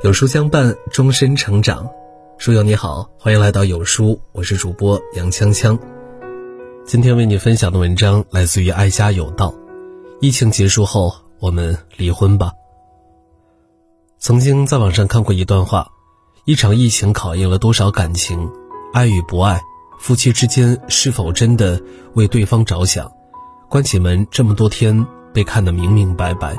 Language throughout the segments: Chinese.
有书相伴，终身成长。书友你好，欢迎来到有书，我是主播杨锵锵。今天为你分享的文章来自于爱家有道。疫情结束后，我们离婚吧。曾经在网上看过一段话：一场疫情考验了多少感情，爱与不爱，夫妻之间是否真的为对方着想？关起门这么多天，被看得明明白白。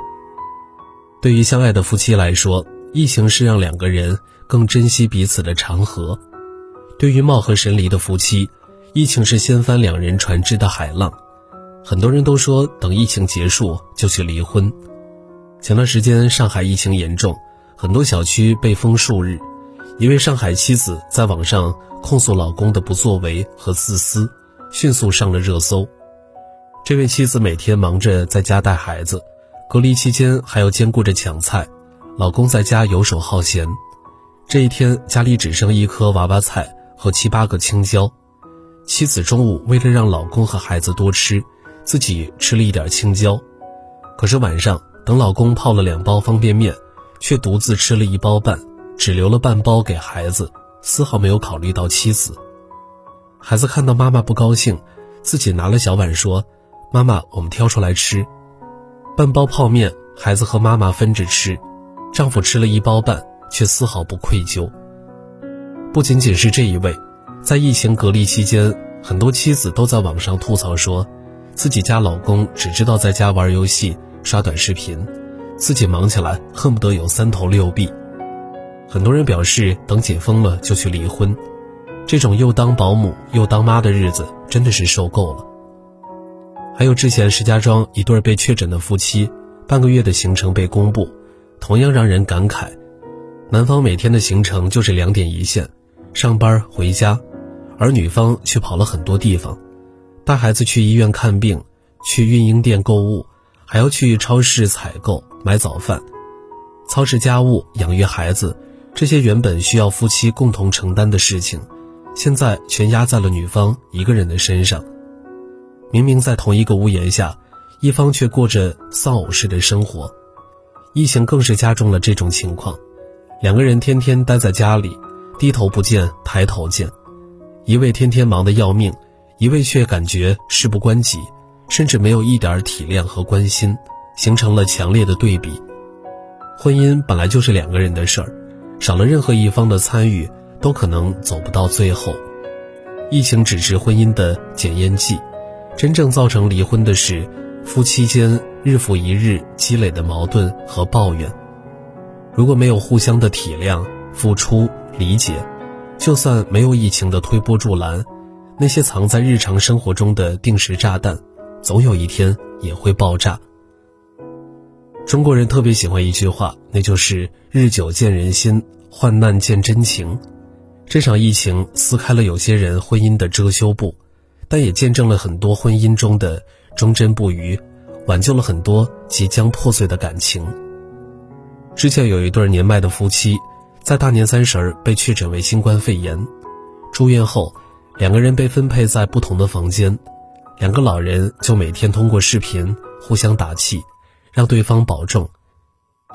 对于相爱的夫妻来说，疫情是让两个人更珍惜彼此的长河；对于貌合神离的夫妻，疫情是掀翻两人船只的海浪。很多人都说等疫情结束就去离婚。前段时间上海疫情严重，很多小区被封数日。一位上海妻子在网上控诉老公的不作为和自私，迅速上了热搜。这位妻子每天忙着在家带孩子。隔离期间还要兼顾着抢菜，老公在家游手好闲。这一天家里只剩一颗娃娃菜和七八个青椒，妻子中午为了让老公和孩子多吃，自己吃了一点青椒。可是晚上等老公泡了两包方便面，却独自吃了一包半，只留了半包给孩子，丝毫没有考虑到妻子。孩子看到妈妈不高兴，自己拿了小碗说：“妈妈，我们挑出来吃。”半包泡面，孩子和妈妈分着吃，丈夫吃了一包半，却丝毫不愧疚。不仅仅是这一位，在疫情隔离期间，很多妻子都在网上吐槽说，自己家老公只知道在家玩游戏、刷短视频，自己忙起来恨不得有三头六臂。很多人表示，等解封了就去离婚，这种又当保姆又当妈的日子，真的是受够了。还有之前石家庄一对被确诊的夫妻，半个月的行程被公布，同样让人感慨。男方每天的行程就是两点一线，上班回家，而女方却跑了很多地方，带孩子去医院看病，去孕婴店购物，还要去超市采购买早饭，操持家务、养育孩子，这些原本需要夫妻共同承担的事情，现在全压在了女方一个人的身上。明明在同一个屋檐下，一方却过着丧偶式的生活，疫情更是加重了这种情况。两个人天天待在家里，低头不见抬头见，一位天天忙得要命，一位却感觉事不关己，甚至没有一点体谅和关心，形成了强烈的对比。婚姻本来就是两个人的事儿，少了任何一方的参与，都可能走不到最后。疫情只是婚姻的检验剂。真正造成离婚的是夫妻间日复一日积累的矛盾和抱怨。如果没有互相的体谅、付出、理解，就算没有疫情的推波助澜，那些藏在日常生活中的定时炸弹，总有一天也会爆炸。中国人特别喜欢一句话，那就是“日久见人心，患难见真情”。这场疫情撕开了有些人婚姻的遮羞布。但也见证了很多婚姻中的忠贞不渝，挽救了很多即将破碎的感情。之前有一对年迈的夫妻，在大年三十被确诊为新冠肺炎，住院后，两个人被分配在不同的房间，两个老人就每天通过视频互相打气，让对方保重。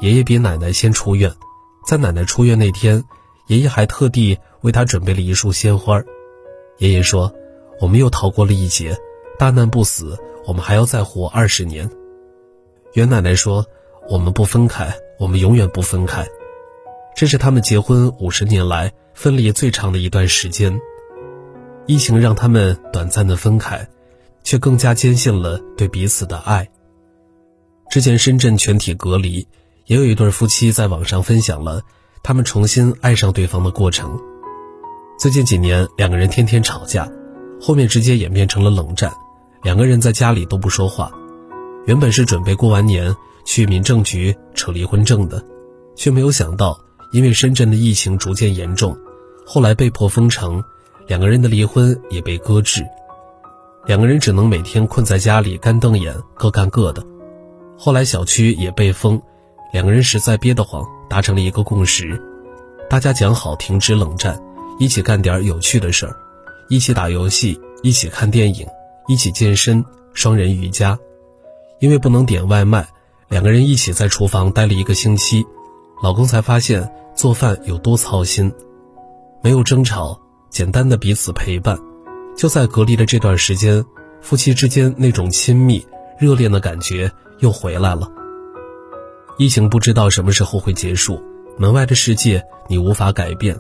爷爷比奶奶先出院，在奶奶出院那天，爷爷还特地为她准备了一束鲜花。爷爷说。我们又逃过了一劫，大难不死，我们还要再活二十年。袁奶奶说：“我们不分开，我们永远不分开。”这是他们结婚五十年来分离最长的一段时间。疫情让他们短暂的分开，却更加坚信了对彼此的爱。之前深圳全体隔离，也有一对夫妻在网上分享了他们重新爱上对方的过程。最近几年，两个人天天吵架。后面直接演变成了冷战，两个人在家里都不说话。原本是准备过完年去民政局扯离婚证的，却没有想到，因为深圳的疫情逐渐严重，后来被迫封城，两个人的离婚也被搁置。两个人只能每天困在家里干瞪眼，各干各的。后来小区也被封，两个人实在憋得慌，达成了一个共识：大家讲好停止冷战，一起干点有趣的事儿。一起打游戏，一起看电影，一起健身，双人瑜伽。因为不能点外卖，两个人一起在厨房待了一个星期，老公才发现做饭有多操心。没有争吵，简单的彼此陪伴，就在隔离的这段时间，夫妻之间那种亲密、热恋的感觉又回来了。疫情不知道什么时候会结束，门外的世界你无法改变，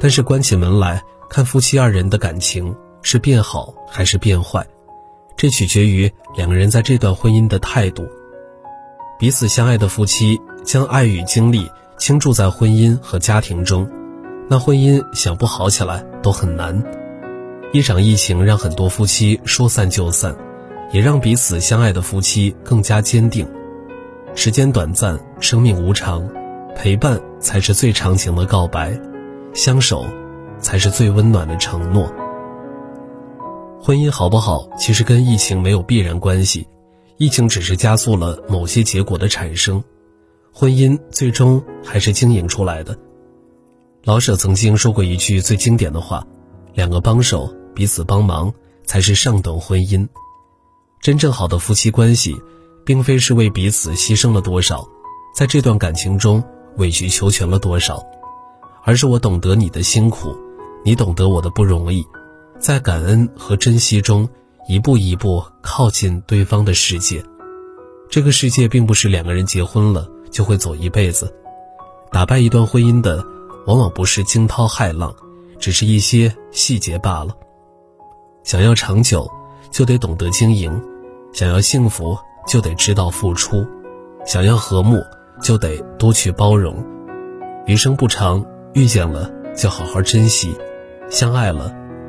但是关起门来看夫妻二人的感情是变好还是变坏，这取决于两个人在这段婚姻的态度。彼此相爱的夫妻将爱与精力倾注在婚姻和家庭中，那婚姻想不好起来都很难。一场疫情让很多夫妻说散就散，也让彼此相爱的夫妻更加坚定。时间短暂，生命无常，陪伴才是最长情的告白，相守才是最温暖的承诺。婚姻好不好，其实跟疫情没有必然关系，疫情只是加速了某些结果的产生，婚姻最终还是经营出来的。老舍曾经说过一句最经典的话：“两个帮手彼此帮忙，才是上等婚姻。”真正好的夫妻关系。并非是为彼此牺牲了多少，在这段感情中委曲求全了多少，而是我懂得你的辛苦，你懂得我的不容易，在感恩和珍惜中一步一步靠近对方的世界。这个世界并不是两个人结婚了就会走一辈子，打败一段婚姻的往往不是惊涛骇浪，只是一些细节罢了。想要长久，就得懂得经营；想要幸福。就得知道付出，想要和睦，就得多去包容。余生不长，遇见了就好好珍惜，相爱了，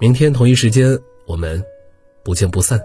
明天同一时间，我们不见不散。